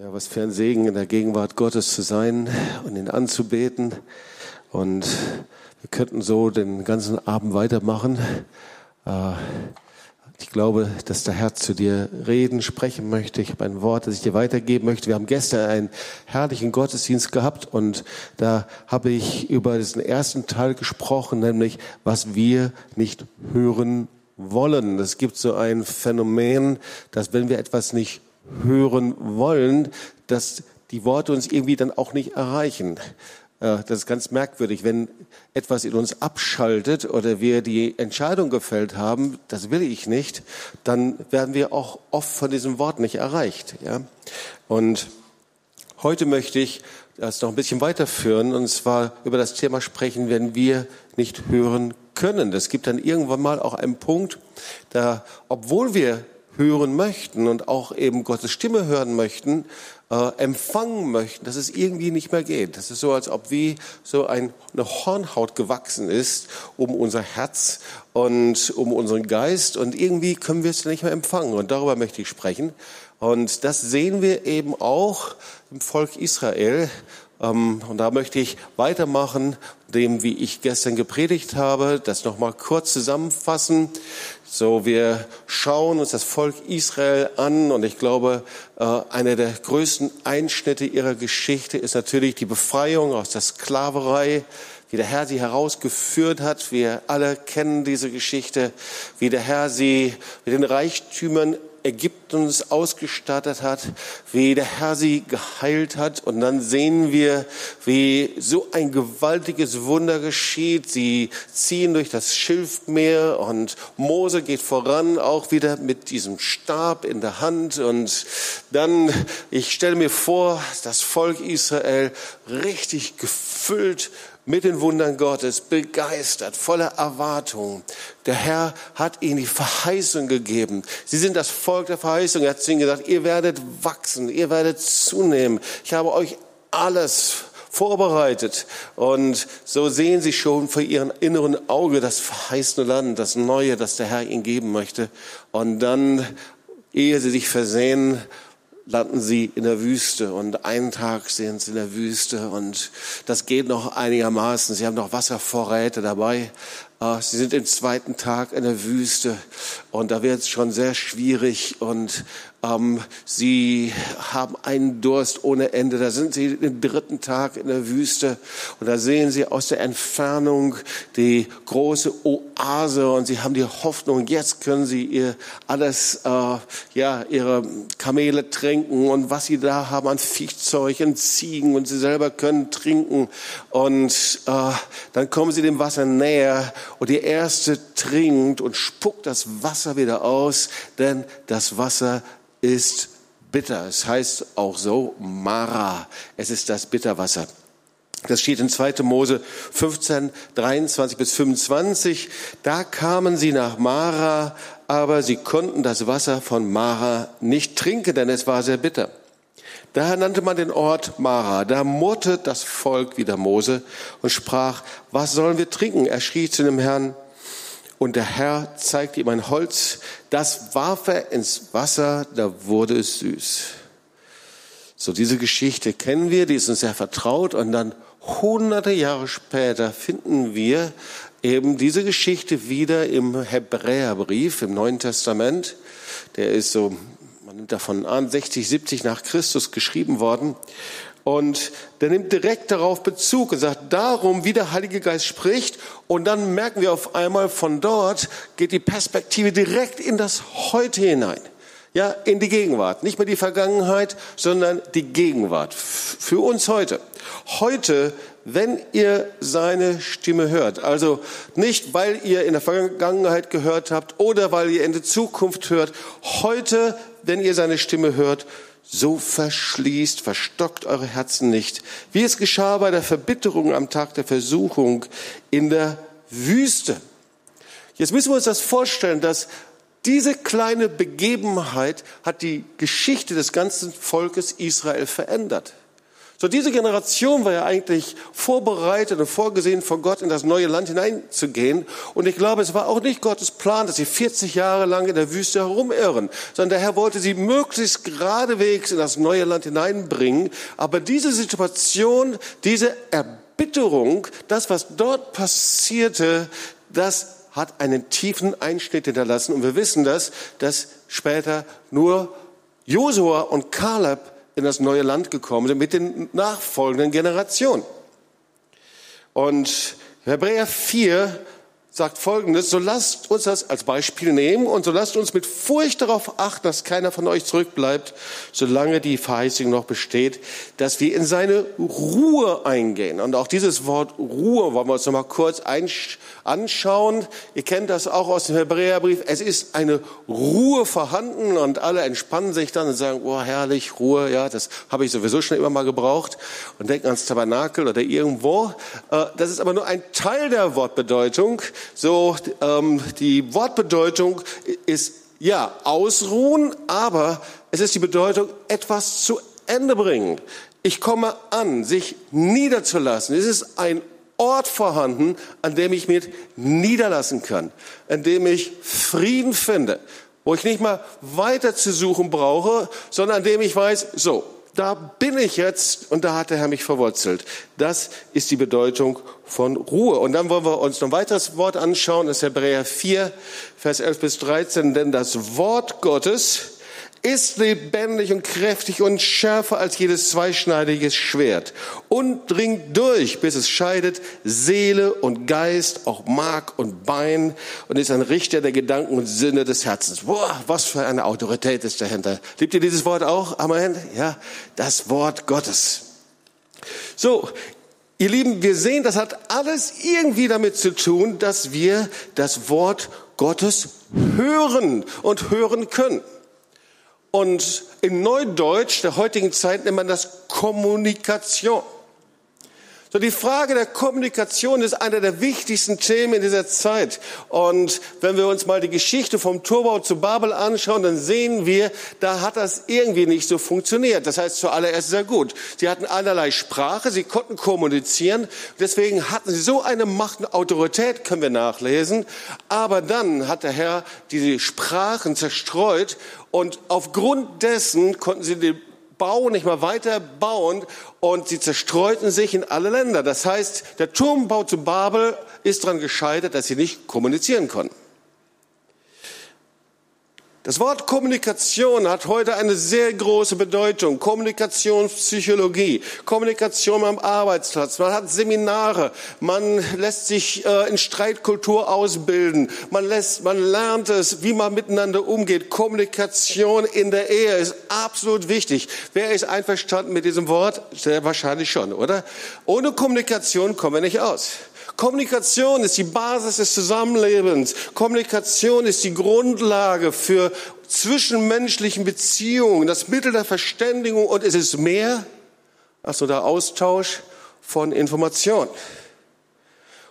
Ja, was für ein Segen, in der Gegenwart Gottes zu sein und ihn anzubeten. Und wir könnten so den ganzen Abend weitermachen. Äh, ich glaube, dass der Herr zu dir reden, sprechen möchte. Ich habe ein Wort, das ich dir weitergeben möchte. Wir haben gestern einen herrlichen Gottesdienst gehabt und da habe ich über diesen ersten Teil gesprochen, nämlich was wir nicht hören wollen. Es gibt so ein Phänomen, dass wenn wir etwas nicht hören wollen, dass die Worte uns irgendwie dann auch nicht erreichen. Äh, das ist ganz merkwürdig, wenn etwas in uns abschaltet oder wir die Entscheidung gefällt haben, das will ich nicht, dann werden wir auch oft von diesem Wort nicht erreicht. Ja? Und heute möchte ich das noch ein bisschen weiterführen und zwar über das Thema sprechen, wenn wir nicht hören können. Es gibt dann irgendwann mal auch einen Punkt, da, obwohl wir hören möchten und auch eben Gottes Stimme hören möchten, äh, empfangen möchten, dass es irgendwie nicht mehr geht. Das ist so, als ob wie so ein, eine Hornhaut gewachsen ist um unser Herz und um unseren Geist und irgendwie können wir es nicht mehr empfangen. Und darüber möchte ich sprechen. Und das sehen wir eben auch im Volk Israel. Ähm, und da möchte ich weitermachen, dem, wie ich gestern gepredigt habe, das nochmal kurz zusammenfassen. So, wir schauen uns das Volk Israel an und ich glaube, äh, einer der größten Einschnitte ihrer Geschichte ist natürlich die Befreiung aus der Sklaverei, wie der Herr sie herausgeführt hat. Wir alle kennen diese Geschichte, wie der Herr sie mit den Reichtümern Ägyptens ausgestattet hat, wie der Herr sie geheilt hat. Und dann sehen wir, wie so ein gewaltiges Wunder geschieht. Sie ziehen durch das Schilfmeer und Mose geht voran, auch wieder mit diesem Stab in der Hand. Und dann, ich stelle mir vor, das Volk Israel richtig gefüllt mit den Wundern Gottes, begeistert, voller Erwartung. Der Herr hat ihnen die Verheißung gegeben. Sie sind das Volk der Verheißung. Er hat zu ihnen gesagt, ihr werdet wachsen, ihr werdet zunehmen. Ich habe euch alles vorbereitet. Und so sehen sie schon vor ihrem inneren Auge das verheißene Land, das Neue, das der Herr ihnen geben möchte. Und dann, ehe sie sich versehen, landen sie in der Wüste und einen Tag sind sie in der Wüste und das geht noch einigermaßen. Sie haben noch Wasservorräte dabei. Ah, sie sind im zweiten Tag in der Wüste und da wird es schon sehr schwierig und ähm, sie haben einen Durst ohne Ende. Da sind sie den dritten Tag in der Wüste und da sehen sie aus der Entfernung die große Oase und sie haben die Hoffnung, jetzt können sie ihr alles, äh, ja, ihre Kamele trinken und was sie da haben an Viehzeug und Ziegen und sie selber können trinken und äh, dann kommen sie dem Wasser näher und die erste trinkt und spuckt das Wasser wieder aus, denn das Wasser ist bitter. Es heißt auch so Mara. Es ist das Bitterwasser. Das steht in 2. Mose 15, 23 bis 25. Da kamen sie nach Mara, aber sie konnten das Wasser von Mara nicht trinken, denn es war sehr bitter. Daher nannte man den Ort Mara. Da murrte das Volk wieder Mose und sprach, was sollen wir trinken? Er schrie zu dem Herrn, und der Herr zeigte ihm ein Holz, das warf er ins Wasser, da wurde es süß. So diese Geschichte kennen wir, die ist uns sehr vertraut und dann hunderte Jahre später finden wir eben diese Geschichte wieder im Hebräerbrief, im Neuen Testament. Der ist so, nimmt davon an, 60, 70 nach Christus geschrieben worden. Und der nimmt direkt darauf Bezug und sagt darum, wie der Heilige Geist spricht. Und dann merken wir auf einmal von dort geht die Perspektive direkt in das Heute hinein. Ja, in die Gegenwart. Nicht mehr die Vergangenheit, sondern die Gegenwart. Für uns heute. Heute, wenn ihr seine Stimme hört. Also nicht, weil ihr in der Vergangenheit gehört habt oder weil ihr in der Zukunft hört. Heute, wenn ihr seine Stimme hört, so verschließt, verstockt eure Herzen nicht, wie es geschah bei der Verbitterung am Tag der Versuchung in der Wüste. Jetzt müssen wir uns das vorstellen, dass diese kleine Begebenheit hat die Geschichte des ganzen Volkes Israel verändert. So, diese Generation war ja eigentlich vorbereitet und vorgesehen von Gott in das neue Land hineinzugehen. Und ich glaube, es war auch nicht Gottes Plan, dass sie 40 Jahre lang in der Wüste herumirren, sondern der Herr wollte sie möglichst geradewegs in das neue Land hineinbringen. Aber diese Situation, diese Erbitterung, das, was dort passierte, das hat einen tiefen Einschnitt hinterlassen. Und wir wissen das, dass später nur Josua und Kaleb in das neue Land gekommen sind mit den nachfolgenden Generationen. Und Hebräer 4 sagt Folgendes, so lasst uns das als Beispiel nehmen und so lasst uns mit Furcht darauf achten, dass keiner von euch zurückbleibt, solange die Verheißung noch besteht, dass wir in seine Ruhe eingehen. Und auch dieses Wort Ruhe wollen wir uns noch mal kurz anschauen. Ihr kennt das auch aus dem Hebräerbrief. Es ist eine Ruhe vorhanden und alle entspannen sich dann und sagen, oh herrlich, Ruhe, ja, das habe ich sowieso schon immer mal gebraucht und denken ans Tabernakel oder irgendwo. Äh, das ist aber nur ein Teil der Wortbedeutung. So, ähm, die Wortbedeutung ist ja ausruhen, aber es ist die Bedeutung etwas zu Ende bringen. Ich komme an, sich niederzulassen. Es ist ein Ort vorhanden, an dem ich mich niederlassen kann, an dem ich Frieden finde, wo ich nicht mal weiter zu suchen brauche, sondern an dem ich weiß, so, da bin ich jetzt und da hat der Herr mich verwurzelt. Das ist die Bedeutung von Ruhe. Und dann wollen wir uns noch ein weiteres Wort anschauen, das ist Hebräer 4, Vers 11 bis 13, denn das Wort Gottes ist lebendig und kräftig und schärfer als jedes zweischneidiges Schwert und dringt durch, bis es scheidet Seele und Geist, auch Mark und Bein und ist ein Richter der Gedanken und Sinne des Herzens. Boah, was für eine Autorität ist dahinter. Liebt ihr dieses Wort auch? Amen. Ja, das Wort Gottes. So, ihr Lieben, wir sehen, das hat alles irgendwie damit zu tun, dass wir das Wort Gottes hören und hören können. Und in Neudeutsch der heutigen Zeit nennt man das Kommunikation. So, die Frage der Kommunikation ist einer der wichtigsten Themen in dieser Zeit. Und wenn wir uns mal die Geschichte vom Turbau zu Babel anschauen, dann sehen wir, da hat das irgendwie nicht so funktioniert. Das heißt, zuallererst sehr gut. Sie hatten allerlei Sprache, sie konnten kommunizieren. Deswegen hatten sie so eine Macht und Autorität, können wir nachlesen. Aber dann hat der Herr diese Sprachen zerstreut und aufgrund dessen konnten sie den Bau nicht mal weiter bauen und sie zerstreuten sich in alle Länder. Das heißt, der Turmbau zu Babel ist daran gescheitert, dass sie nicht kommunizieren konnten. Das Wort Kommunikation hat heute eine sehr große Bedeutung. Kommunikationspsychologie, Kommunikation am Arbeitsplatz. Man hat Seminare, man lässt sich äh, in Streitkultur ausbilden, man, lässt, man lernt es, wie man miteinander umgeht. Kommunikation in der Ehe ist absolut wichtig. Wer ist einverstanden mit diesem Wort? Sehr wahrscheinlich schon, oder? Ohne Kommunikation kommen wir nicht aus. Kommunikation ist die Basis des Zusammenlebens. Kommunikation ist die Grundlage für zwischenmenschlichen Beziehungen, das Mittel der Verständigung und es ist mehr als nur der Austausch von Informationen.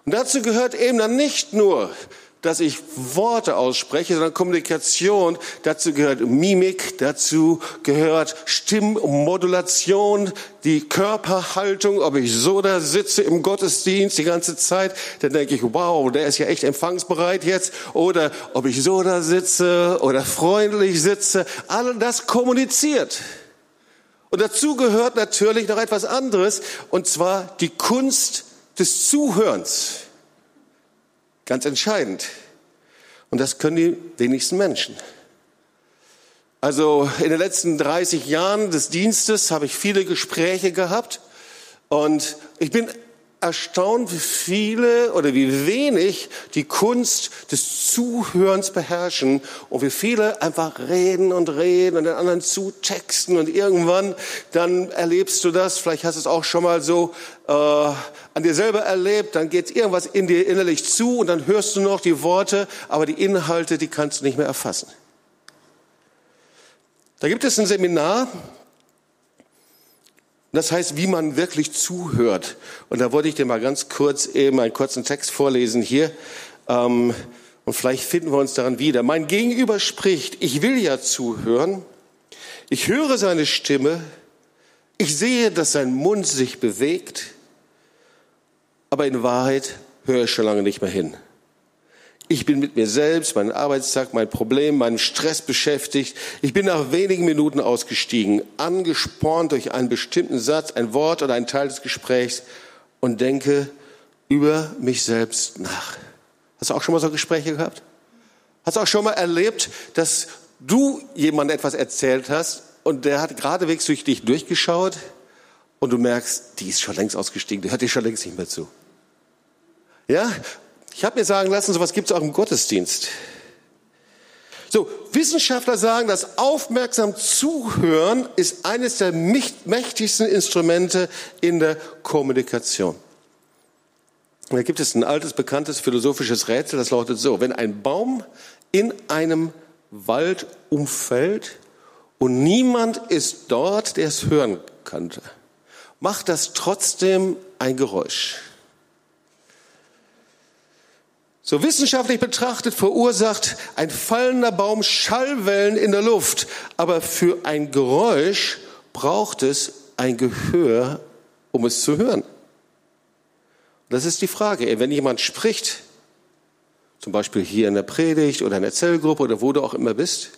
Und dazu gehört eben dann nicht nur dass ich Worte ausspreche, sondern Kommunikation. Dazu gehört Mimik, dazu gehört Stimmmodulation, die Körperhaltung, ob ich so da sitze im Gottesdienst die ganze Zeit, dann denke ich, wow, der ist ja echt empfangsbereit jetzt. Oder ob ich so da sitze oder freundlich sitze. All das kommuniziert. Und dazu gehört natürlich noch etwas anderes, und zwar die Kunst des Zuhörens. Ganz entscheidend. Und das können die wenigsten Menschen. Also in den letzten 30 Jahren des Dienstes habe ich viele Gespräche gehabt und ich bin erstaunt, wie viele oder wie wenig die Kunst des Zuhörens beherrschen und wie viele einfach reden und reden und den anderen zutexten und irgendwann dann erlebst du das, vielleicht hast du es auch schon mal so äh, an dir selber erlebt, dann geht irgendwas in dir innerlich zu und dann hörst du noch die Worte, aber die Inhalte, die kannst du nicht mehr erfassen. Da gibt es ein Seminar, das heißt, wie man wirklich zuhört. Und da wollte ich dir mal ganz kurz eben einen kurzen Text vorlesen hier. Ähm, und vielleicht finden wir uns daran wieder. Mein Gegenüber spricht, ich will ja zuhören. Ich höre seine Stimme. Ich sehe, dass sein Mund sich bewegt, aber in Wahrheit höre ich schon lange nicht mehr hin. Ich bin mit mir selbst, meinem Arbeitstag, mein Problem, meinem Stress beschäftigt. Ich bin nach wenigen Minuten ausgestiegen, angespornt durch einen bestimmten Satz, ein Wort oder einen Teil des Gesprächs und denke über mich selbst nach. Hast du auch schon mal so Gespräche gehabt? Hast du auch schon mal erlebt, dass du jemandem etwas erzählt hast und der hat geradewegs durch dich durchgeschaut und du merkst, die ist schon längst ausgestiegen, die hört dir schon längst nicht mehr zu. Ja, ich habe mir sagen lassen, sowas gibt es auch im Gottesdienst. So, Wissenschaftler sagen, das aufmerksam Zuhören ist eines der mächtigsten Instrumente in der Kommunikation. Da gibt es ein altes, bekanntes philosophisches Rätsel, das lautet so, wenn ein Baum in einem Wald umfällt und niemand ist dort, der es hören könnte, macht das trotzdem ein Geräusch. So wissenschaftlich betrachtet verursacht ein fallender Baum Schallwellen in der Luft, aber für ein Geräusch braucht es ein Gehör, um es zu hören. Das ist die Frage. Wenn jemand spricht, zum Beispiel hier in der Predigt oder in der Zellgruppe oder wo du auch immer bist,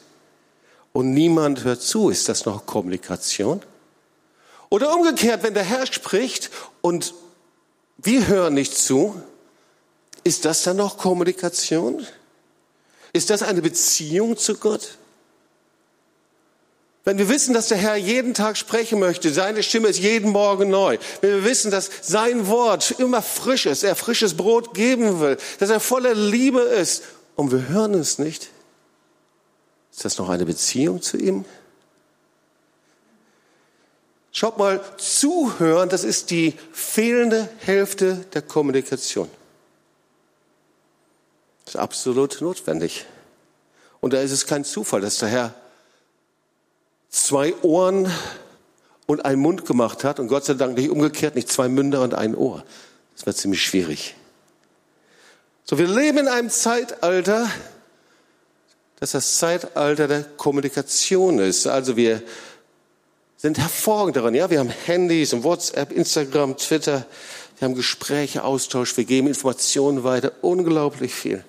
und niemand hört zu, ist das noch Kommunikation? Oder umgekehrt, wenn der Herr spricht und wir hören nicht zu, ist das dann noch Kommunikation? Ist das eine Beziehung zu Gott? Wenn wir wissen, dass der Herr jeden Tag sprechen möchte, seine Stimme ist jeden Morgen neu, wenn wir wissen, dass sein Wort immer frisch ist, er frisches Brot geben will, dass er voller Liebe ist und wir hören es nicht, ist das noch eine Beziehung zu ihm? Schaut mal, zuhören, das ist die fehlende Hälfte der Kommunikation. Das ist absolut notwendig. Und da ist es kein Zufall, dass der Herr zwei Ohren und einen Mund gemacht hat und Gott sei Dank nicht umgekehrt, nicht zwei Münder und ein Ohr. Das wäre ziemlich schwierig. So, wir leben in einem Zeitalter, das das Zeitalter der Kommunikation ist. Also wir sind hervorragend daran. Ja, wir haben Handys und WhatsApp, Instagram, Twitter. Wir haben Gespräche, Austausch. Wir geben Informationen weiter. Unglaublich viel.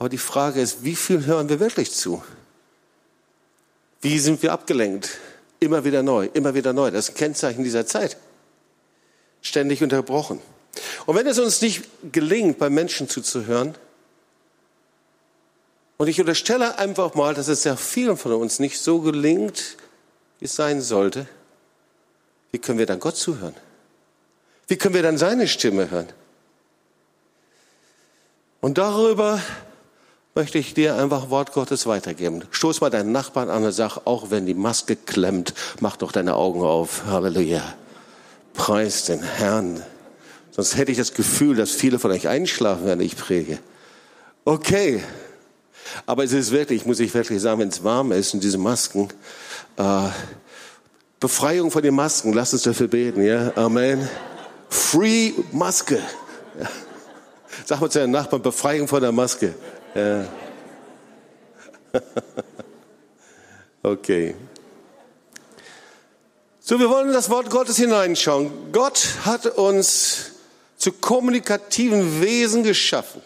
Aber die Frage ist, wie viel hören wir wirklich zu? Wie sind wir abgelenkt? Immer wieder neu, immer wieder neu. Das ist ein Kennzeichen dieser Zeit. Ständig unterbrochen. Und wenn es uns nicht gelingt, bei Menschen zuzuhören, und ich unterstelle einfach mal, dass es sehr vielen von uns nicht so gelingt, wie es sein sollte, wie können wir dann Gott zuhören? Wie können wir dann seine Stimme hören? Und darüber möchte ich dir einfach Wort Gottes weitergeben. Stoß mal deinen Nachbarn an und sag, auch wenn die Maske klemmt, mach doch deine Augen auf. Halleluja. Preis den Herrn. Sonst hätte ich das Gefühl, dass viele von euch einschlafen, wenn ich predige. Okay. Aber es ist wirklich, muss ich wirklich sagen, wenn es warm ist und diese Masken, äh, Befreiung von den Masken, lasst uns dafür beten, ja? Amen. Free Maske. Ja. Sag mal zu deinem Nachbarn, Befreiung von der Maske. Ja. Okay. So, wir wollen in das Wort Gottes hineinschauen. Gott hat uns zu kommunikativen Wesen geschaffen.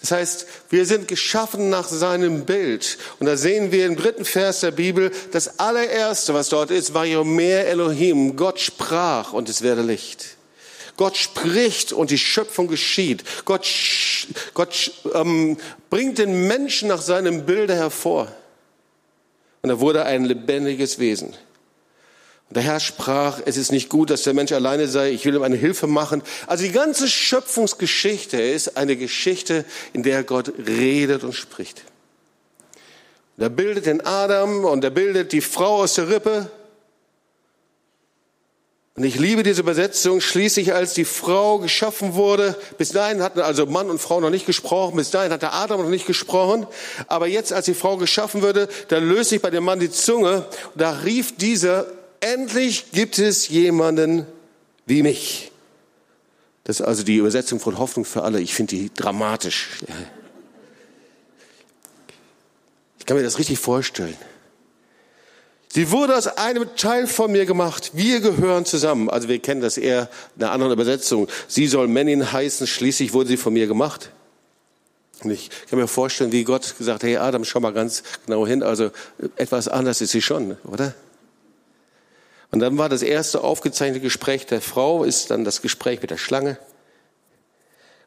Das heißt, wir sind geschaffen nach seinem Bild. Und da sehen wir im dritten Vers der Bibel, das allererste, was dort ist, war Yomer Elohim. Gott sprach und es werde Licht. Gott spricht und die Schöpfung geschieht. Gott, Gott ähm, bringt den Menschen nach seinem Bilde hervor. Und er wurde ein lebendiges Wesen. Und der Herr sprach, es ist nicht gut, dass der Mensch alleine sei, ich will ihm eine Hilfe machen. Also die ganze Schöpfungsgeschichte ist eine Geschichte, in der Gott redet und spricht. Und er bildet den Adam und er bildet die Frau aus der Rippe und ich liebe diese Übersetzung. Schließlich, als die Frau geschaffen wurde, bis dahin hatten also Mann und Frau noch nicht gesprochen, bis dahin hatte Adam noch nicht gesprochen. Aber jetzt, als die Frau geschaffen wurde, da löst sich bei dem Mann die Zunge. Und da rief dieser, endlich gibt es jemanden wie mich. Das ist also die Übersetzung von Hoffnung für alle. Ich finde die dramatisch. Ich kann mir das richtig vorstellen. Sie wurde aus einem Teil von mir gemacht. Wir gehören zusammen. Also wir kennen das eher in einer anderen Übersetzung. Sie soll Männin heißen. Schließlich wurde sie von mir gemacht. Und ich kann mir vorstellen, wie Gott gesagt hat, hey Adam, schau mal ganz genau hin. Also etwas anders ist sie schon, oder? Und dann war das erste aufgezeichnete Gespräch der Frau, ist dann das Gespräch mit der Schlange.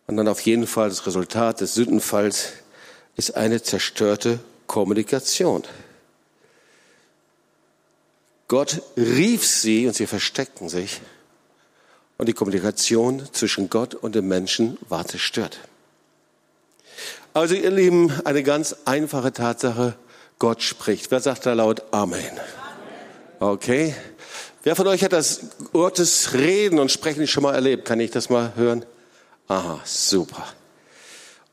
Und dann auf jeden Fall das Resultat des Sündenfalls ist eine zerstörte Kommunikation. Gott rief sie und sie versteckten sich. Und die Kommunikation zwischen Gott und dem Menschen war zerstört. Also ihr Lieben, eine ganz einfache Tatsache. Gott spricht. Wer sagt da laut Amen? Okay. Wer von euch hat das Gottes Reden und Sprechen schon mal erlebt? Kann ich das mal hören? Aha, super.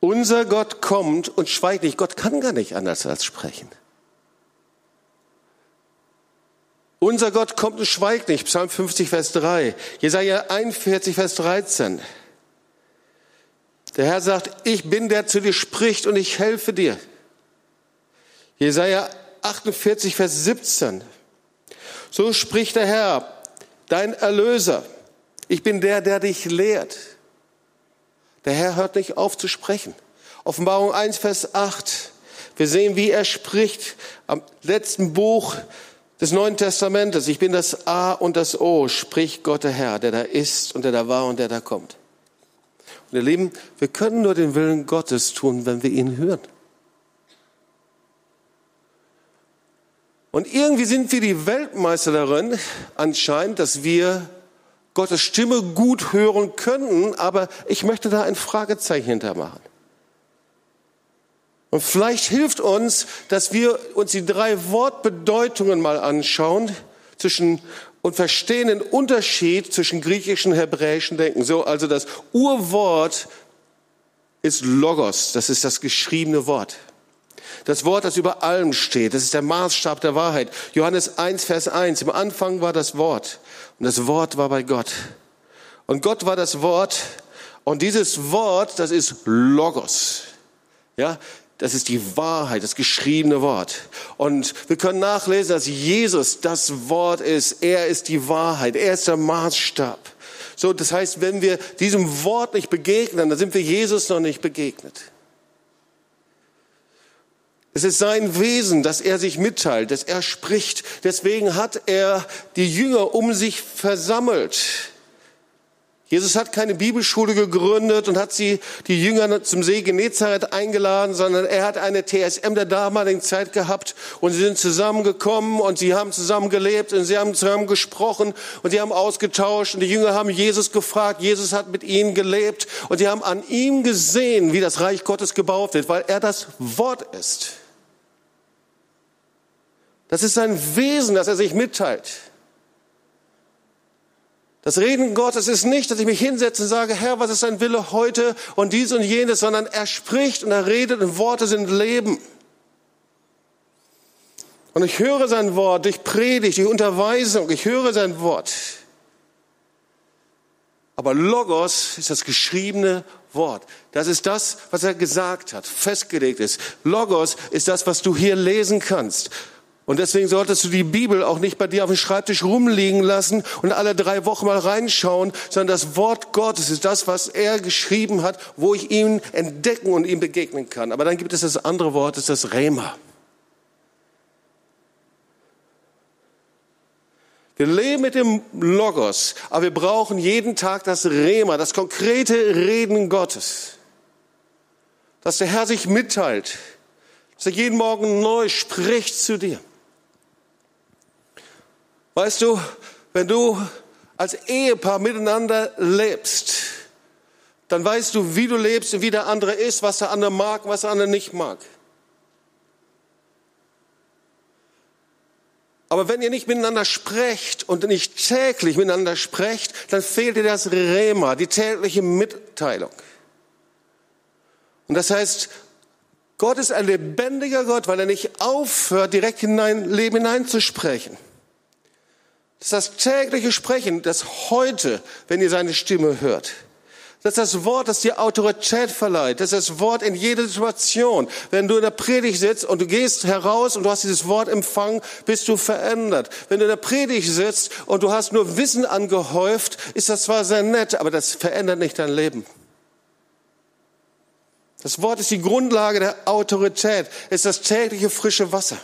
Unser Gott kommt und schweigt nicht. Gott kann gar nicht anders als sprechen. Unser Gott kommt und schweigt nicht. Psalm 50, Vers 3. Jesaja 41, Vers 13. Der Herr sagt, ich bin der zu dir spricht und ich helfe dir. Jesaja 48, Vers 17. So spricht der Herr, dein Erlöser. Ich bin der, der dich lehrt. Der Herr hört nicht auf zu sprechen. Offenbarung 1, Vers 8. Wir sehen, wie er spricht am letzten Buch des Neuen Testamentes. Ich bin das A und das O, spricht Gott der Herr, der da ist und der da war und der da kommt. Und ihr Lieben, wir können nur den Willen Gottes tun, wenn wir ihn hören. Und irgendwie sind wir die Weltmeister darin, anscheinend, dass wir Gottes Stimme gut hören könnten, aber ich möchte da ein Fragezeichen hintermachen. Und vielleicht hilft uns, dass wir uns die drei Wortbedeutungen mal anschauen zwischen und verstehen den Unterschied zwischen griechischen und hebräischen Denken. So, also das Urwort ist Logos, das ist das geschriebene Wort. Das Wort, das über allem steht, das ist der Maßstab der Wahrheit. Johannes 1, Vers 1. Im Anfang war das Wort und das Wort war bei Gott. Und Gott war das Wort und dieses Wort, das ist Logos. Ja, das ist die Wahrheit, das geschriebene Wort. Und wir können nachlesen, dass Jesus das Wort ist. Er ist die Wahrheit. Er ist der Maßstab. So, das heißt, wenn wir diesem Wort nicht begegnen, dann sind wir Jesus noch nicht begegnet. Es ist sein Wesen, dass er sich mitteilt, dass er spricht. Deswegen hat er die Jünger um sich versammelt. Jesus hat keine Bibelschule gegründet und hat sie, die Jünger zum See Genezareth eingeladen, sondern er hat eine TSM der damaligen Zeit gehabt und sie sind zusammengekommen und sie haben zusammen gelebt und sie haben zusammen gesprochen und sie haben ausgetauscht und die Jünger haben Jesus gefragt, Jesus hat mit ihnen gelebt und sie haben an ihm gesehen, wie das Reich Gottes gebaut wird, weil er das Wort ist. Das ist sein Wesen, dass er sich mitteilt. Das Reden Gottes ist nicht, dass ich mich hinsetze und sage, Herr, was ist dein Wille heute und dies und jenes, sondern er spricht und er redet und Worte sind Leben. Und ich höre sein Wort durch Predigt, durch Unterweisung, ich höre sein Wort. Aber Logos ist das geschriebene Wort. Das ist das, was er gesagt hat, festgelegt ist. Logos ist das, was du hier lesen kannst. Und deswegen solltest du die Bibel auch nicht bei dir auf dem Schreibtisch rumliegen lassen und alle drei Wochen mal reinschauen, sondern das Wort Gottes ist das, was er geschrieben hat, wo ich ihn entdecken und ihm begegnen kann. Aber dann gibt es das andere Wort, das ist das Rema. Wir leben mit dem Logos, aber wir brauchen jeden Tag das Rema, das konkrete Reden Gottes. Dass der Herr sich mitteilt, dass er jeden Morgen neu spricht zu dir. Weißt du, wenn du als Ehepaar miteinander lebst, dann weißt du, wie du lebst und wie der andere ist, was der andere mag, was der andere nicht mag. Aber wenn ihr nicht miteinander sprecht und nicht täglich miteinander sprecht, dann fehlt dir das Rema, die tägliche Mitteilung. Und das heißt, Gott ist ein lebendiger Gott, weil er nicht aufhört, direkt in dein Leben hineinzusprechen. Das ist das tägliche Sprechen, das heute, wenn ihr seine Stimme hört. Das ist das Wort, das dir Autorität verleiht. Das ist das Wort in jeder Situation. Wenn du in der Predigt sitzt und du gehst heraus und du hast dieses Wort empfangen, bist du verändert. Wenn du in der Predigt sitzt und du hast nur Wissen angehäuft, ist das zwar sehr nett, aber das verändert nicht dein Leben. Das Wort ist die Grundlage der Autorität, ist das tägliche frische Wasser.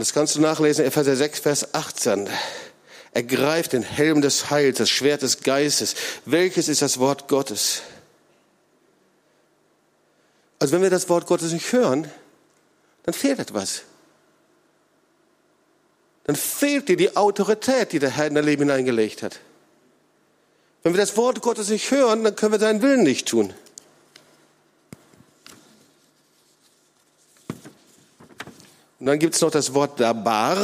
Und das kannst du nachlesen, Epheser 6, Vers 18. Ergreift den Helm des Heils, das Schwert des Geistes. Welches ist das Wort Gottes? Also wenn wir das Wort Gottes nicht hören, dann fehlt etwas. Dann fehlt dir die Autorität, die der Herr in dein Leben hineingelegt hat. Wenn wir das Wort Gottes nicht hören, dann können wir seinen Willen nicht tun. Und dann gibt es noch das Wort Dabar,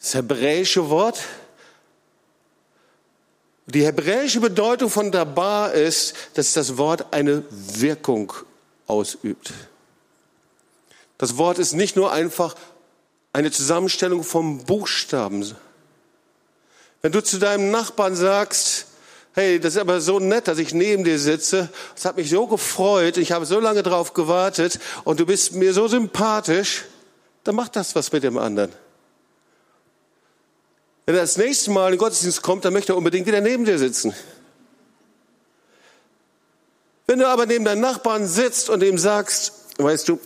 das hebräische Wort. Die hebräische Bedeutung von Dabar ist, dass das Wort eine Wirkung ausübt. Das Wort ist nicht nur einfach eine Zusammenstellung von Buchstaben. Wenn du zu deinem Nachbarn sagst, hey, das ist aber so nett, dass ich neben dir sitze, es hat mich so gefreut, ich habe so lange drauf gewartet. Und du bist mir so sympathisch, dann macht das was mit dem anderen. Wenn er das nächste Mal in den Gottesdienst kommt, dann möchte er unbedingt wieder neben dir sitzen. Wenn du aber neben deinem Nachbarn sitzt und ihm sagst, weißt du,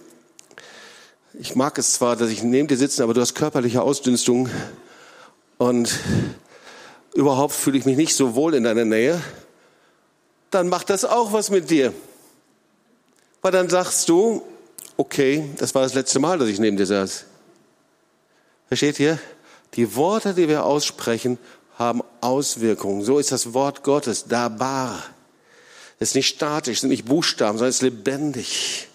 ich mag es zwar, dass ich neben dir sitze, aber du hast körperliche Ausdünstung. Und überhaupt fühle ich mich nicht so wohl in deiner Nähe, dann macht das auch was mit dir. Weil dann sagst du, okay, das war das letzte Mal, dass ich neben dir saß. Versteht ihr? Die Worte, die wir aussprechen, haben Auswirkungen. So ist das Wort Gottes, dabar. Es ist nicht statisch, es sind nicht Buchstaben, sondern es ist lebendig.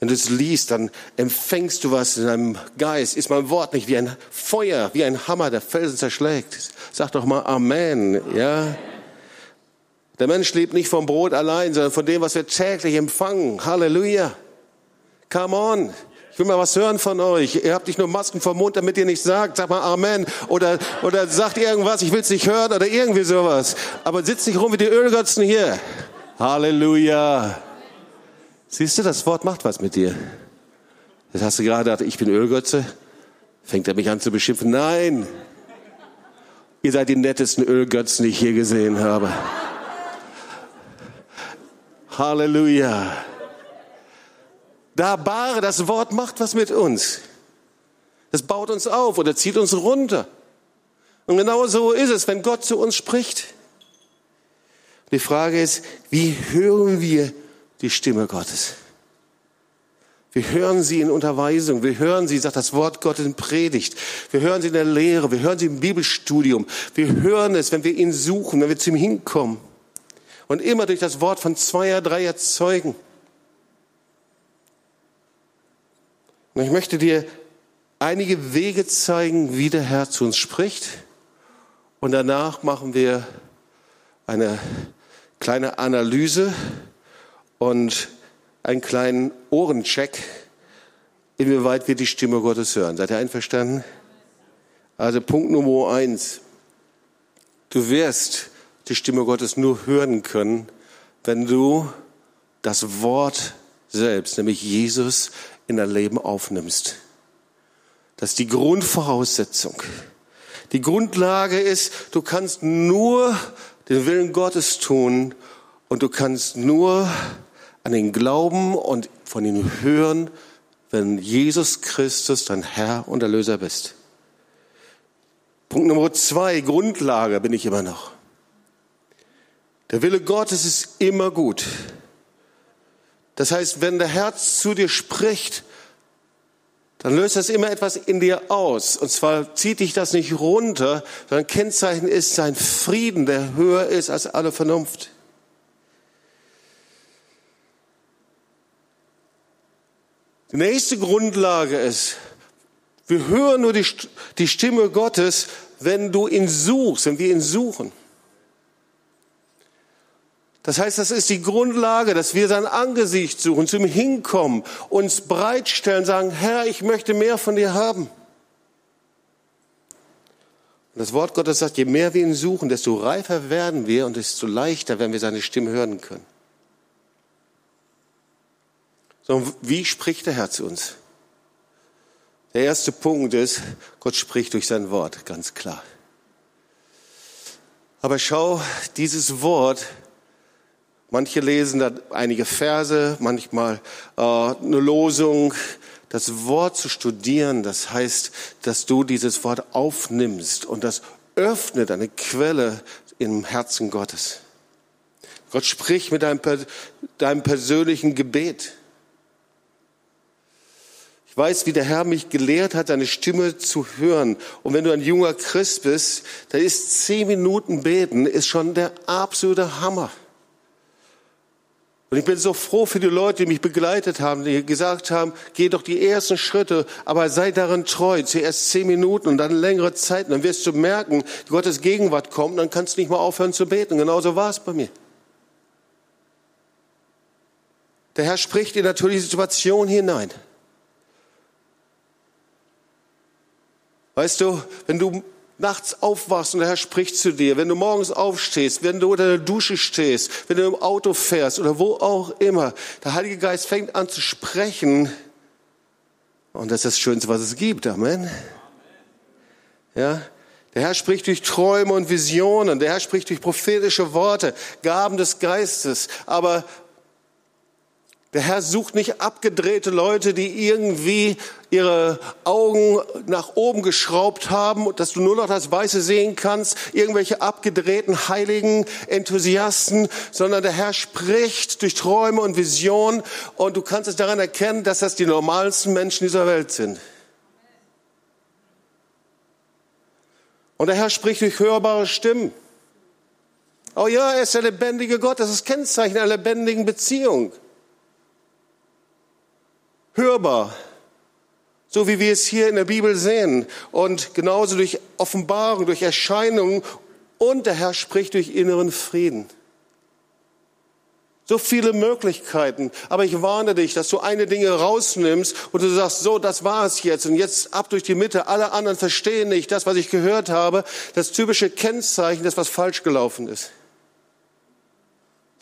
Wenn du es liest, dann empfängst du was in deinem Geist. Ist mein Wort nicht wie ein Feuer, wie ein Hammer, der Felsen zerschlägt? Sag doch mal Amen, ja? Der Mensch lebt nicht vom Brot allein, sondern von dem, was wir täglich empfangen. Halleluja. Come on. Ich will mal was hören von euch. Ihr habt nicht nur Masken vom Mund, damit ihr nicht sagt, sag mal Amen oder, oder sagt irgendwas, ich will es nicht hören oder irgendwie sowas. Aber sitzt nicht rum wie die Ölgötzen hier. Halleluja. Siehst du, das Wort macht was mit dir. Das hast du gerade gedacht, ich bin Ölgötze. Fängt er mich an zu beschimpfen? Nein. Ihr seid die nettesten Ölgötzen, die ich hier gesehen habe. Halleluja. Da bare, das Wort macht was mit uns. Das baut uns auf oder zieht uns runter. Und genau so ist es, wenn Gott zu uns spricht. Die Frage ist, wie hören wir die Stimme Gottes? Wir hören sie in Unterweisung, wir hören sie, sagt das Wort Gottes in Predigt, wir hören sie in der Lehre, wir hören sie im Bibelstudium, wir hören es, wenn wir ihn suchen, wenn wir zu ihm hinkommen. Und immer durch das Wort von zweier, dreier Zeugen. Und ich möchte dir einige Wege zeigen, wie der Herr zu uns spricht. Und danach machen wir eine kleine Analyse und einen kleinen Ohrencheck, inwieweit wir die Stimme Gottes hören. Seid ihr einverstanden? Also Punkt Nummer eins. Du wirst die Stimme Gottes nur hören können, wenn du das Wort selbst, nämlich Jesus, in dein Leben aufnimmst. Das ist die Grundvoraussetzung. Die Grundlage ist, du kannst nur den Willen Gottes tun und du kannst nur an den Glauben und von ihm hören, wenn Jesus Christus dein Herr und Erlöser bist. Punkt Nummer zwei, Grundlage bin ich immer noch. Der Wille Gottes ist immer gut. Das heißt, wenn der Herz zu dir spricht, dann löst das immer etwas in dir aus. Und zwar zieht dich das nicht runter, sondern Kennzeichen ist sein Frieden, der höher ist als alle Vernunft. Die nächste Grundlage ist, wir hören nur die, die Stimme Gottes, wenn du ihn suchst, wenn wir ihn suchen. Das heißt, das ist die Grundlage, dass wir sein Angesicht suchen, zu ihm hinkommen, uns breitstellen, sagen, Herr, ich möchte mehr von dir haben. Und das Wort Gottes sagt, je mehr wir ihn suchen, desto reifer werden wir und desto leichter werden wir seine Stimme hören können. So, wie spricht der Herr zu uns? Der erste Punkt ist, Gott spricht durch sein Wort, ganz klar. Aber schau, dieses Wort, manche lesen da einige Verse, manchmal äh, eine Losung. Das Wort zu studieren, das heißt, dass du dieses Wort aufnimmst und das öffnet eine Quelle im Herzen Gottes. Gott spricht mit deinem, deinem persönlichen Gebet. Ich weiß, wie der Herr mich gelehrt hat, deine Stimme zu hören. Und wenn du ein junger Christ bist, da ist zehn Minuten beten, ist schon der absolute Hammer. Und ich bin so froh für die Leute, die mich begleitet haben, die gesagt haben, geh doch die ersten Schritte, aber sei darin treu. Zuerst zehn Minuten und dann längere Zeit. dann wirst du merken, Gottes Gegenwart kommt, dann kannst du nicht mal aufhören zu beten. Genauso war es bei mir. Der Herr spricht in natürlich die Situation hinein. Weißt du, wenn du nachts aufwachst und der Herr spricht zu dir, wenn du morgens aufstehst, wenn du unter der Dusche stehst, wenn du im Auto fährst oder wo auch immer, der Heilige Geist fängt an zu sprechen. Und das ist das Schönste, was es gibt. Amen. Ja. Der Herr spricht durch Träume und Visionen. Der Herr spricht durch prophetische Worte, Gaben des Geistes. Aber der Herr sucht nicht abgedrehte Leute, die irgendwie ihre Augen nach oben geschraubt haben, dass du nur noch das Weiße sehen kannst, irgendwelche abgedrehten heiligen Enthusiasten, sondern der Herr spricht durch Träume und Visionen und du kannst es daran erkennen, dass das die normalsten Menschen dieser Welt sind. Und der Herr spricht durch hörbare Stimmen. Oh ja, er ist der lebendige Gott, das ist Kennzeichen einer lebendigen Beziehung hörbar. So wie wir es hier in der Bibel sehen. Und genauso durch Offenbarung, durch Erscheinungen. Und der Herr spricht durch inneren Frieden. So viele Möglichkeiten. Aber ich warne dich, dass du eine Dinge rausnimmst und du sagst, so, das war es jetzt. Und jetzt ab durch die Mitte. Alle anderen verstehen nicht das, was ich gehört habe. Das typische Kennzeichen, das was falsch gelaufen ist.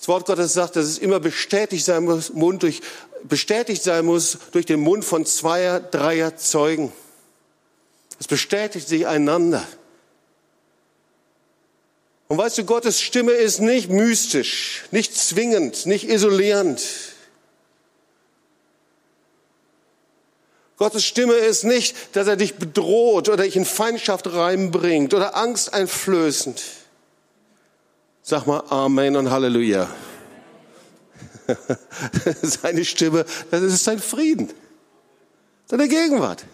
Das Wort Gottes sagt, dass es immer bestätigt sein muss, Mund durch, bestätigt sein muss durch den Mund von zweier, dreier Zeugen. Es bestätigt sich einander. Und weißt du, Gottes Stimme ist nicht mystisch, nicht zwingend, nicht isolierend. Gottes Stimme ist nicht, dass er dich bedroht oder dich in Feindschaft reinbringt oder Angst einflößend. Sag mal Amen und Halleluja. Seine Stimme, das ist sein Frieden, seine Gegenwart.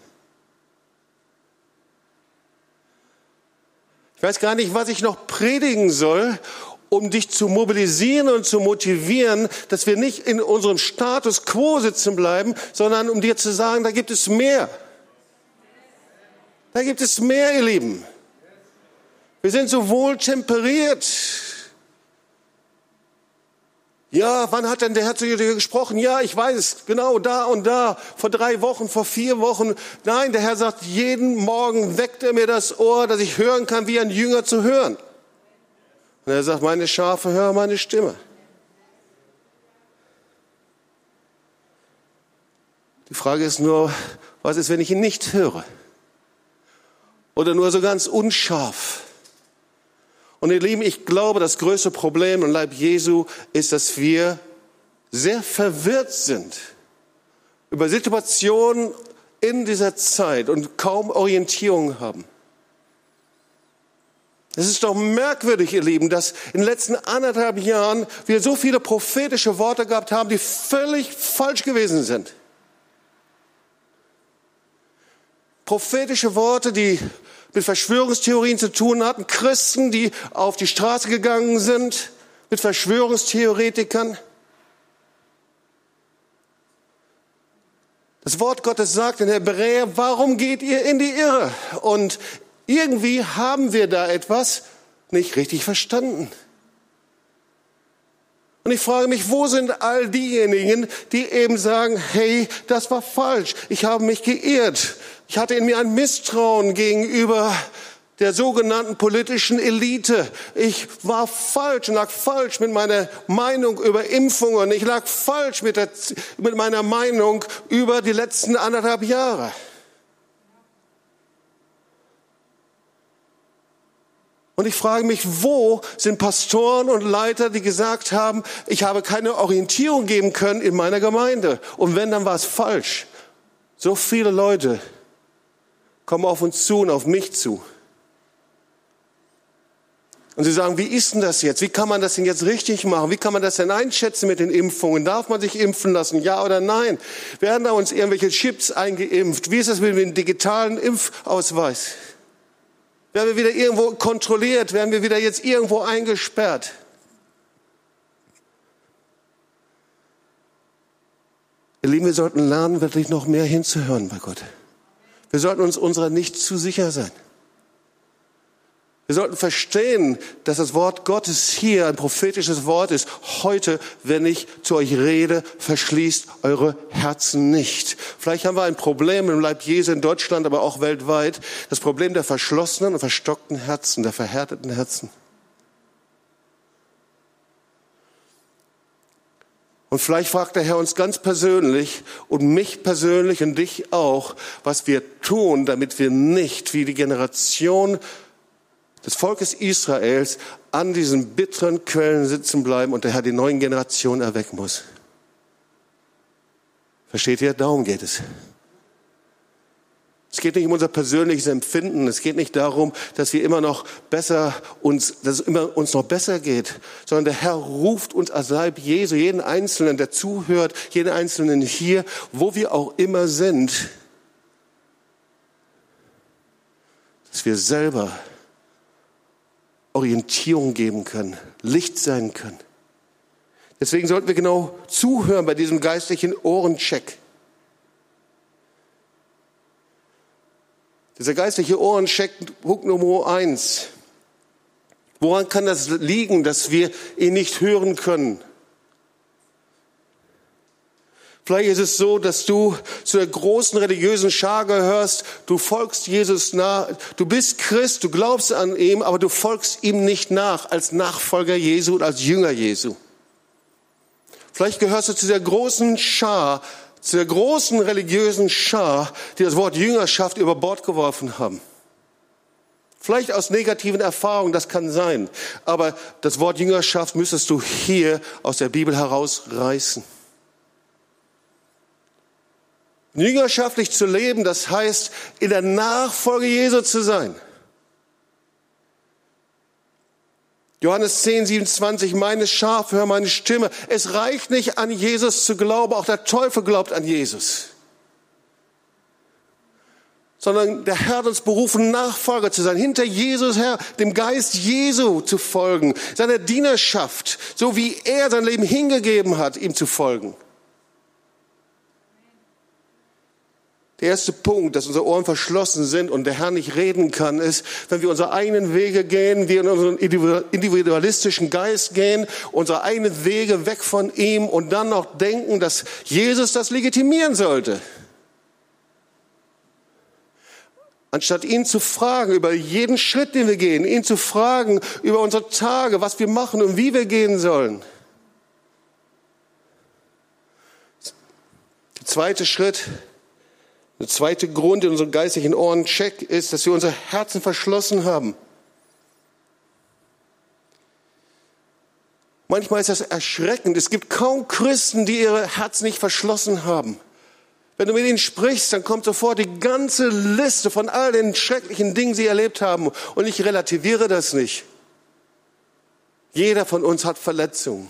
Ich weiß gar nicht, was ich noch predigen soll, um dich zu mobilisieren und zu motivieren, dass wir nicht in unserem Status quo sitzen bleiben, sondern um dir zu sagen, da gibt es mehr. Da gibt es mehr, ihr Lieben. Wir sind so wohl temperiert ja, wann hat denn der Herr zu dir gesprochen? Ja, ich weiß, genau da und da, vor drei Wochen, vor vier Wochen. Nein, der Herr sagt, jeden Morgen weckt er mir das Ohr, dass ich hören kann, wie ein Jünger zu hören. Und er sagt, meine Schafe hören meine Stimme. Die Frage ist nur, was ist, wenn ich ihn nicht höre? Oder nur so ganz unscharf? Und ihr Lieben, ich glaube, das größte Problem im Leib Jesu ist, dass wir sehr verwirrt sind über Situationen in dieser Zeit und kaum Orientierung haben. Es ist doch merkwürdig, ihr Lieben, dass in den letzten anderthalb Jahren wir so viele prophetische Worte gehabt haben, die völlig falsch gewesen sind. Prophetische Worte, die mit Verschwörungstheorien zu tun hatten, Christen, die auf die Straße gegangen sind, mit Verschwörungstheoretikern. Das Wort Gottes sagt in Hebräer, warum geht ihr in die Irre? Und irgendwie haben wir da etwas nicht richtig verstanden. Und ich frage mich, wo sind all diejenigen, die eben sagen, hey, das war falsch, ich habe mich geirrt, ich hatte in mir ein Misstrauen gegenüber der sogenannten politischen Elite. Ich war falsch, lag falsch mit meiner Meinung über Impfungen. Ich lag falsch mit, der, mit meiner Meinung über die letzten anderthalb Jahre. Und ich frage mich, wo sind Pastoren und Leiter, die gesagt haben, ich habe keine Orientierung geben können in meiner Gemeinde. Und wenn, dann war es falsch. So viele Leute kommen auf uns zu und auf mich zu. Und sie sagen, wie ist denn das jetzt? Wie kann man das denn jetzt richtig machen? Wie kann man das denn einschätzen mit den Impfungen? Darf man sich impfen lassen? Ja oder nein? Werden da uns irgendwelche Chips eingeimpft? Wie ist das mit dem digitalen Impfausweis? Werden wir wieder irgendwo kontrolliert? Werden wir wieder jetzt irgendwo eingesperrt? Ihr Lieben, wir sollten lernen, wirklich noch mehr hinzuhören bei Gott. Wir sollten uns unserer nicht zu sicher sein. Wir sollten verstehen, dass das Wort Gottes hier ein prophetisches Wort ist. Heute, wenn ich zu euch rede, verschließt eure Herzen nicht. Vielleicht haben wir ein Problem im Leib Jesu in Deutschland, aber auch weltweit. Das Problem der verschlossenen und verstockten Herzen, der verhärteten Herzen. Und vielleicht fragt der Herr uns ganz persönlich und mich persönlich und dich auch, was wir tun, damit wir nicht wie die Generation des Volkes Israels an diesen bitteren Quellen sitzen bleiben und der Herr die neuen Generationen erwecken muss. Versteht ihr? Darum geht es. Es geht nicht um unser persönliches Empfinden. Es geht nicht darum, dass wir immer noch besser uns, dass es immer uns noch besser geht, sondern der Herr ruft uns als Leib Jesu, jeden Einzelnen, der zuhört, jeden Einzelnen hier, wo wir auch immer sind, dass wir selber Orientierung geben können, Licht sein können. Deswegen sollten wir genau zuhören bei diesem geistlichen Ohrencheck. Dieser geistliche Ohrencheck, Punkt Nummer eins. Woran kann das liegen, dass wir ihn nicht hören können? Vielleicht ist es so, dass du zu der großen religiösen Schar gehörst, du folgst Jesus nach, du bist Christ, du glaubst an ihm, aber du folgst ihm nicht nach als Nachfolger Jesu und als Jünger Jesu. Vielleicht gehörst du zu der großen Schar, zu der großen religiösen Schar, die das Wort Jüngerschaft über Bord geworfen haben. Vielleicht aus negativen Erfahrungen, das kann sein. Aber das Wort Jüngerschaft müsstest du hier aus der Bibel herausreißen. Jüngerschaftlich zu leben, das heißt, in der Nachfolge Jesu zu sein. Johannes 10, 27, meine Schafe hören meine Stimme. Es reicht nicht an Jesus zu glauben, auch der Teufel glaubt an Jesus. Sondern der Herr hat uns berufen, Nachfolger zu sein, hinter Jesus her, dem Geist Jesu zu folgen, seiner Dienerschaft, so wie er sein Leben hingegeben hat, ihm zu folgen. Der erste Punkt, dass unsere Ohren verschlossen sind und der Herr nicht reden kann, ist, wenn wir unsere eigenen Wege gehen, wir in unseren individualistischen Geist gehen, unsere eigenen Wege weg von ihm und dann noch denken, dass Jesus das legitimieren sollte. Anstatt ihn zu fragen über jeden Schritt, den wir gehen, ihn zu fragen über unsere Tage, was wir machen und wie wir gehen sollen. Der zweite Schritt, der zweite Grund in unserem geistlichen Ohren check ist, dass wir unser Herzen verschlossen haben. Manchmal ist das erschreckend. Es gibt kaum Christen, die ihre Herzen nicht verschlossen haben. Wenn du mit ihnen sprichst, dann kommt sofort die ganze Liste von all den schrecklichen Dingen, die sie erlebt haben. Und ich relativiere das nicht. Jeder von uns hat Verletzungen.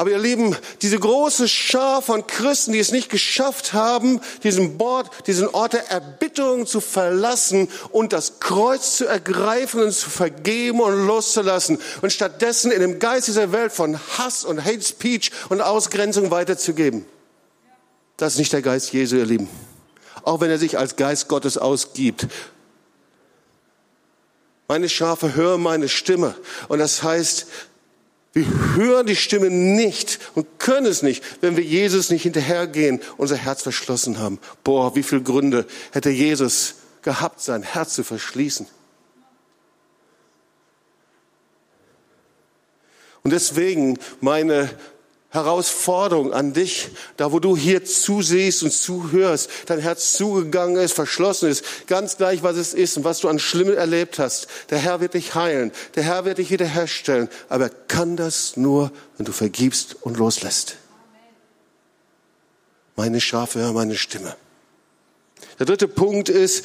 Aber ihr Lieben, diese große Schar von Christen, die es nicht geschafft haben, diesen Ort, diesen Ort der Erbitterung zu verlassen und das Kreuz zu ergreifen und zu vergeben und loszulassen und stattdessen in dem Geist dieser Welt von Hass und Hate Speech und Ausgrenzung weiterzugeben. Das ist nicht der Geist Jesu, ihr Lieben. Auch wenn er sich als Geist Gottes ausgibt. Meine Schafe hören meine Stimme. Und das heißt, wir hören die Stimme nicht und können es nicht, wenn wir Jesus nicht hinterhergehen, unser Herz verschlossen haben. Boah, wie viele Gründe hätte Jesus gehabt, sein Herz zu verschließen. Und deswegen meine Herausforderung an dich, da wo du hier zusiehst und zuhörst, dein Herz zugegangen ist, verschlossen ist, ganz gleich was es ist und was du an Schlimmen erlebt hast. Der Herr wird dich heilen, der Herr wird dich wiederherstellen, aber er kann das nur, wenn du vergibst und loslässt. Meine Schafe hören meine Stimme. Der dritte Punkt ist,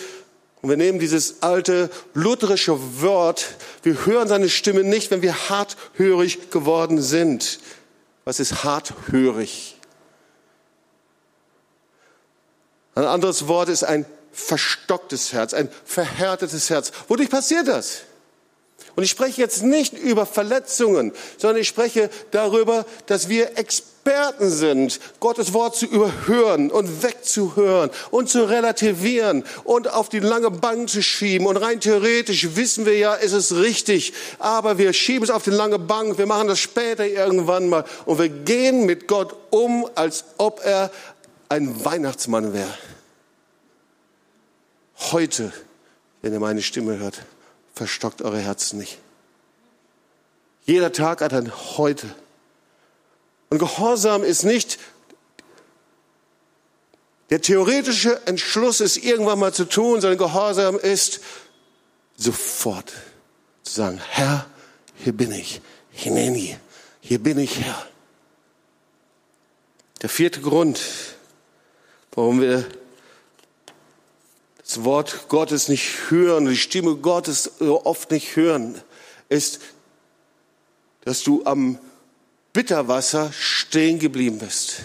und wir nehmen dieses alte lutherische Wort, wir hören seine Stimme nicht, wenn wir harthörig geworden sind. Was ist harthörig? Ein anderes Wort ist ein verstocktes Herz, ein verhärtetes Herz. Wodurch passiert das? Und ich spreche jetzt nicht über Verletzungen, sondern ich spreche darüber, dass wir Experten sind, Gottes Wort zu überhören und wegzuhören und zu relativieren und auf die lange Bank zu schieben. Und rein theoretisch wissen wir ja, ist es richtig, aber wir schieben es auf die lange Bank, wir machen das später irgendwann mal und wir gehen mit Gott um, als ob er ein Weihnachtsmann wäre. Heute, wenn ihr meine Stimme hört, verstockt eure Herzen nicht. Jeder Tag hat ein Heute. Und Gehorsam ist nicht der theoretische Entschluss, es irgendwann mal zu tun, sondern Gehorsam ist sofort zu sagen, Herr, hier bin ich, Hineni, hier bin ich Herr. Der vierte Grund, warum wir das Wort Gottes nicht hören, die Stimme Gottes so oft nicht hören, ist, dass du am Bitterwasser stehen geblieben bist.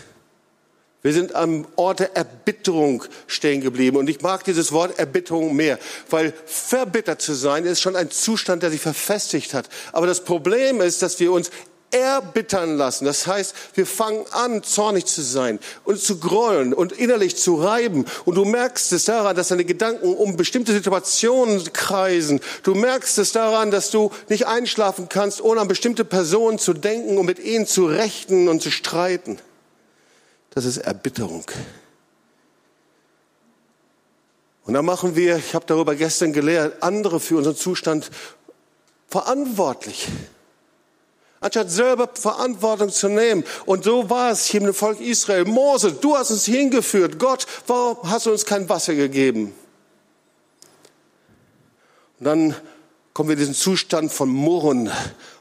Wir sind am Ort der Erbitterung stehen geblieben. Und ich mag dieses Wort Erbitterung mehr, weil verbittert zu sein ist schon ein Zustand, der sich verfestigt hat. Aber das Problem ist, dass wir uns erbittern lassen. Das heißt, wir fangen an, zornig zu sein und zu grollen und innerlich zu reiben. Und du merkst es daran, dass deine Gedanken um bestimmte Situationen kreisen. Du merkst es daran, dass du nicht einschlafen kannst, ohne an bestimmte Personen zu denken und mit ihnen zu rechten und zu streiten. Das ist Erbitterung. Und da machen wir, ich habe darüber gestern gelehrt, andere für unseren Zustand verantwortlich anstatt selber Verantwortung zu nehmen. Und so war es hier im Volk Israel. Mose, du hast uns hingeführt. Gott, warum hast du uns kein Wasser gegeben? Und dann kommen wir in diesen Zustand von Murren.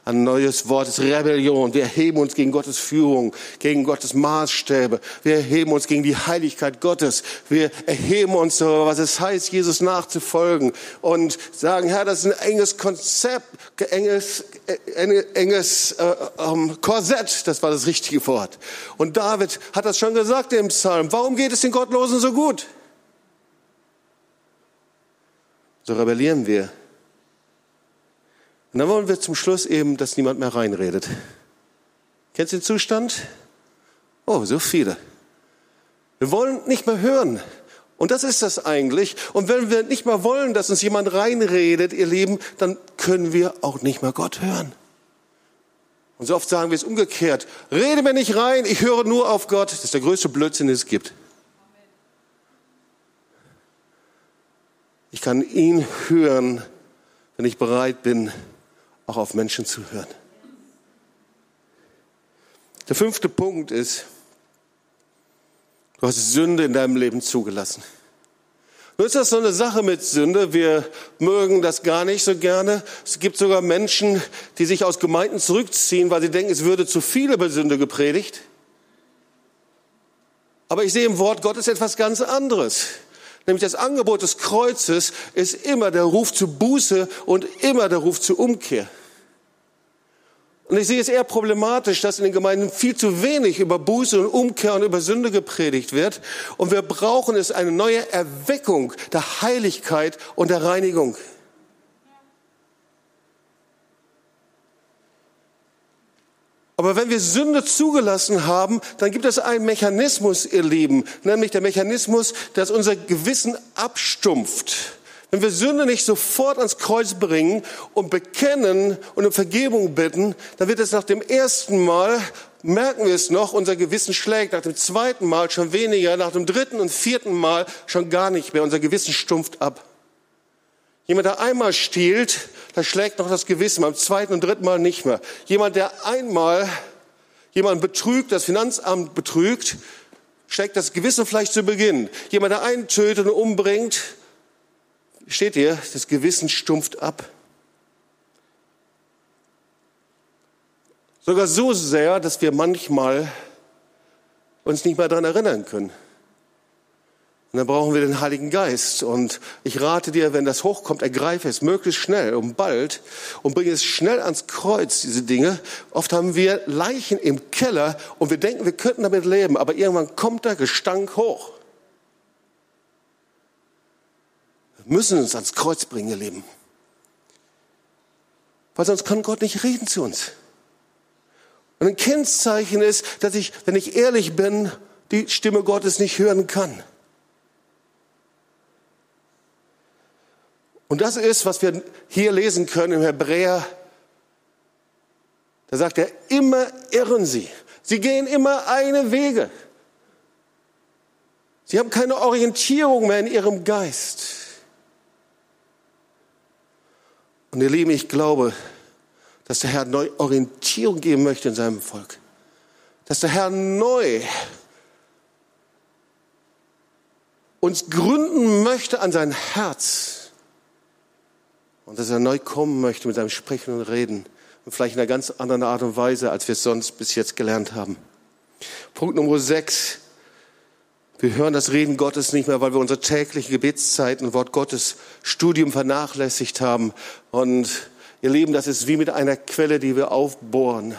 Ein neues Wort ist Rebellion. Wir erheben uns gegen Gottes Führung, gegen Gottes Maßstäbe. Wir erheben uns gegen die Heiligkeit Gottes. Wir erheben uns darüber, was es heißt, Jesus nachzufolgen und sagen, Herr, das ist ein enges Konzept, enges, enges äh, ähm, Korsett. Das war das richtige Wort. Und David hat das schon gesagt im Psalm. Warum geht es den Gottlosen so gut? So rebellieren wir und dann wollen wir zum Schluss eben, dass niemand mehr reinredet. Kennst du den Zustand? Oh, so viele. Wir wollen nicht mehr hören. Und das ist das eigentlich. Und wenn wir nicht mehr wollen, dass uns jemand reinredet, ihr Lieben, dann können wir auch nicht mehr Gott hören. Und so oft sagen wir es umgekehrt. Rede mir nicht rein, ich höre nur auf Gott. Das ist der größte Blödsinn, den es gibt. Ich kann ihn hören, wenn ich bereit bin, auch auf Menschen zu hören. Der fünfte Punkt ist, du hast Sünde in deinem Leben zugelassen. Nun ist das so eine Sache mit Sünde. Wir mögen das gar nicht so gerne. Es gibt sogar Menschen, die sich aus Gemeinden zurückziehen, weil sie denken, es würde zu viel über Sünde gepredigt. Aber ich sehe im Wort Gottes etwas ganz anderes. Nämlich das Angebot des Kreuzes ist immer der Ruf zu Buße und immer der Ruf zur Umkehr. Und ich sehe es eher problematisch, dass in den Gemeinden viel zu wenig über Buße und Umkehr und über Sünde gepredigt wird. Und wir brauchen es eine neue Erweckung der Heiligkeit und der Reinigung. Aber wenn wir Sünde zugelassen haben, dann gibt es einen Mechanismus, ihr Lieben, nämlich der Mechanismus, dass unser Gewissen abstumpft. Wenn wir Sünde nicht sofort ans Kreuz bringen und bekennen und um Vergebung bitten, dann wird es nach dem ersten Mal, merken wir es noch, unser Gewissen schlägt, nach dem zweiten Mal schon weniger, nach dem dritten und vierten Mal schon gar nicht mehr. Unser Gewissen stumpft ab. Jemand, der einmal stiehlt, da schlägt noch das Gewissen, beim zweiten und dritten Mal nicht mehr. Jemand, der einmal jemand betrügt, das Finanzamt betrügt, schlägt das Gewissen vielleicht zu Beginn. Jemand, der einen tötet und umbringt, steht hier, das Gewissen stumpft ab. Sogar so sehr, dass wir manchmal uns nicht mehr daran erinnern können. Und dann brauchen wir den Heiligen Geist. Und ich rate dir, wenn das hochkommt, ergreife es möglichst schnell und bald und bringe es schnell ans Kreuz, diese Dinge. Oft haben wir Leichen im Keller und wir denken, wir könnten damit leben, aber irgendwann kommt der Gestank hoch. Wir müssen uns ans Kreuz bringen, ihr Leben. Weil sonst kann Gott nicht reden zu uns. Und ein Kennzeichen ist, dass ich, wenn ich ehrlich bin, die Stimme Gottes nicht hören kann. Und das ist, was wir hier lesen können im Hebräer. Da sagt er, immer irren sie. Sie gehen immer eine Wege. Sie haben keine Orientierung mehr in ihrem Geist. Und ihr Lieben, ich glaube, dass der Herr neu Orientierung geben möchte in seinem Volk. Dass der Herr neu uns gründen möchte an sein Herz und dass er neu kommen möchte mit seinem Sprechen und Reden. Und vielleicht in einer ganz anderen Art und Weise, als wir es sonst bis jetzt gelernt haben. Punkt Nummer sechs. Wir hören das Reden Gottes nicht mehr, weil wir unsere tägliche Gebetszeiten, Wort Gottes Studium vernachlässigt haben. Und ihr Leben, das ist wie mit einer Quelle, die wir aufbohren.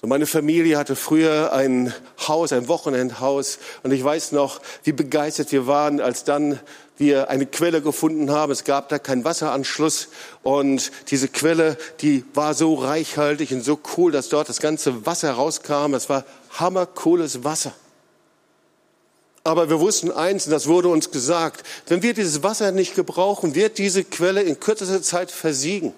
So meine Familie hatte früher ein Haus, ein Wochenendhaus und ich weiß noch, wie begeistert wir waren, als dann wir eine Quelle gefunden haben. Es gab da keinen Wasseranschluss und diese Quelle, die war so reichhaltig und so cool, dass dort das ganze Wasser rauskam. Es war hammercooles Wasser. Aber wir wussten eins, und das wurde uns gesagt, wenn wir dieses Wasser nicht gebrauchen, wird diese Quelle in kürzester Zeit versiegen.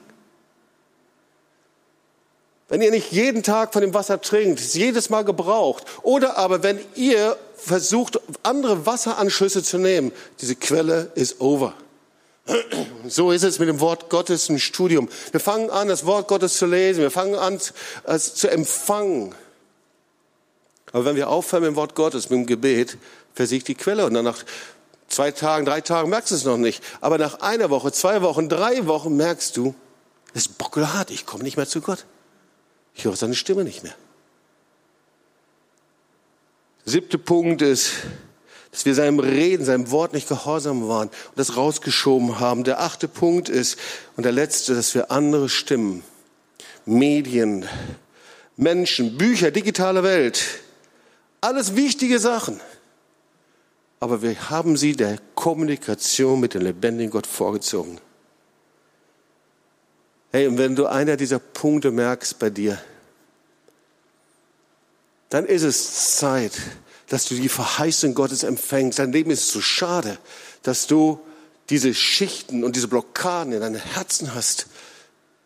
Wenn ihr nicht jeden Tag von dem Wasser trinkt, es jedes Mal gebraucht, oder aber wenn ihr versucht, andere Wasseranschlüsse zu nehmen, diese Quelle ist over. So ist es mit dem Wort Gottes ein Studium. Wir fangen an, das Wort Gottes zu lesen, wir fangen an, es zu empfangen. Aber wenn wir aufhören mit dem Wort Gottes, mit dem Gebet, versiegt die Quelle und dann nach zwei Tagen, drei Tagen merkst du es noch nicht. Aber nach einer Woche, zwei Wochen, drei Wochen merkst du, es ist bockelhart, ich komme nicht mehr zu Gott. Ich höre seine Stimme nicht mehr. Siebte Punkt ist, dass wir seinem Reden, seinem Wort nicht gehorsam waren und das rausgeschoben haben. Der achte Punkt ist, und der letzte, dass wir andere Stimmen, Medien, Menschen, Bücher, digitale Welt, alles wichtige Sachen. Aber wir haben sie der Kommunikation mit dem lebendigen Gott vorgezogen. Hey, und wenn du einer dieser Punkte merkst bei dir, dann ist es Zeit, dass du die Verheißung Gottes empfängst. Dein Leben ist so schade, dass du diese Schichten und diese Blockaden in deinem Herzen hast.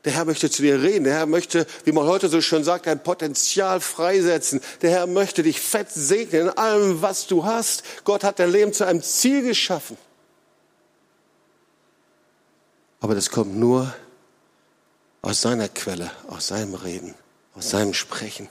Der Herr möchte zu dir reden. Der Herr möchte, wie man heute so schön sagt, dein Potenzial freisetzen. Der Herr möchte dich fett segnen in allem, was du hast. Gott hat dein Leben zu einem Ziel geschaffen. Aber das kommt nur aus seiner Quelle, aus seinem Reden, aus seinem Sprechen.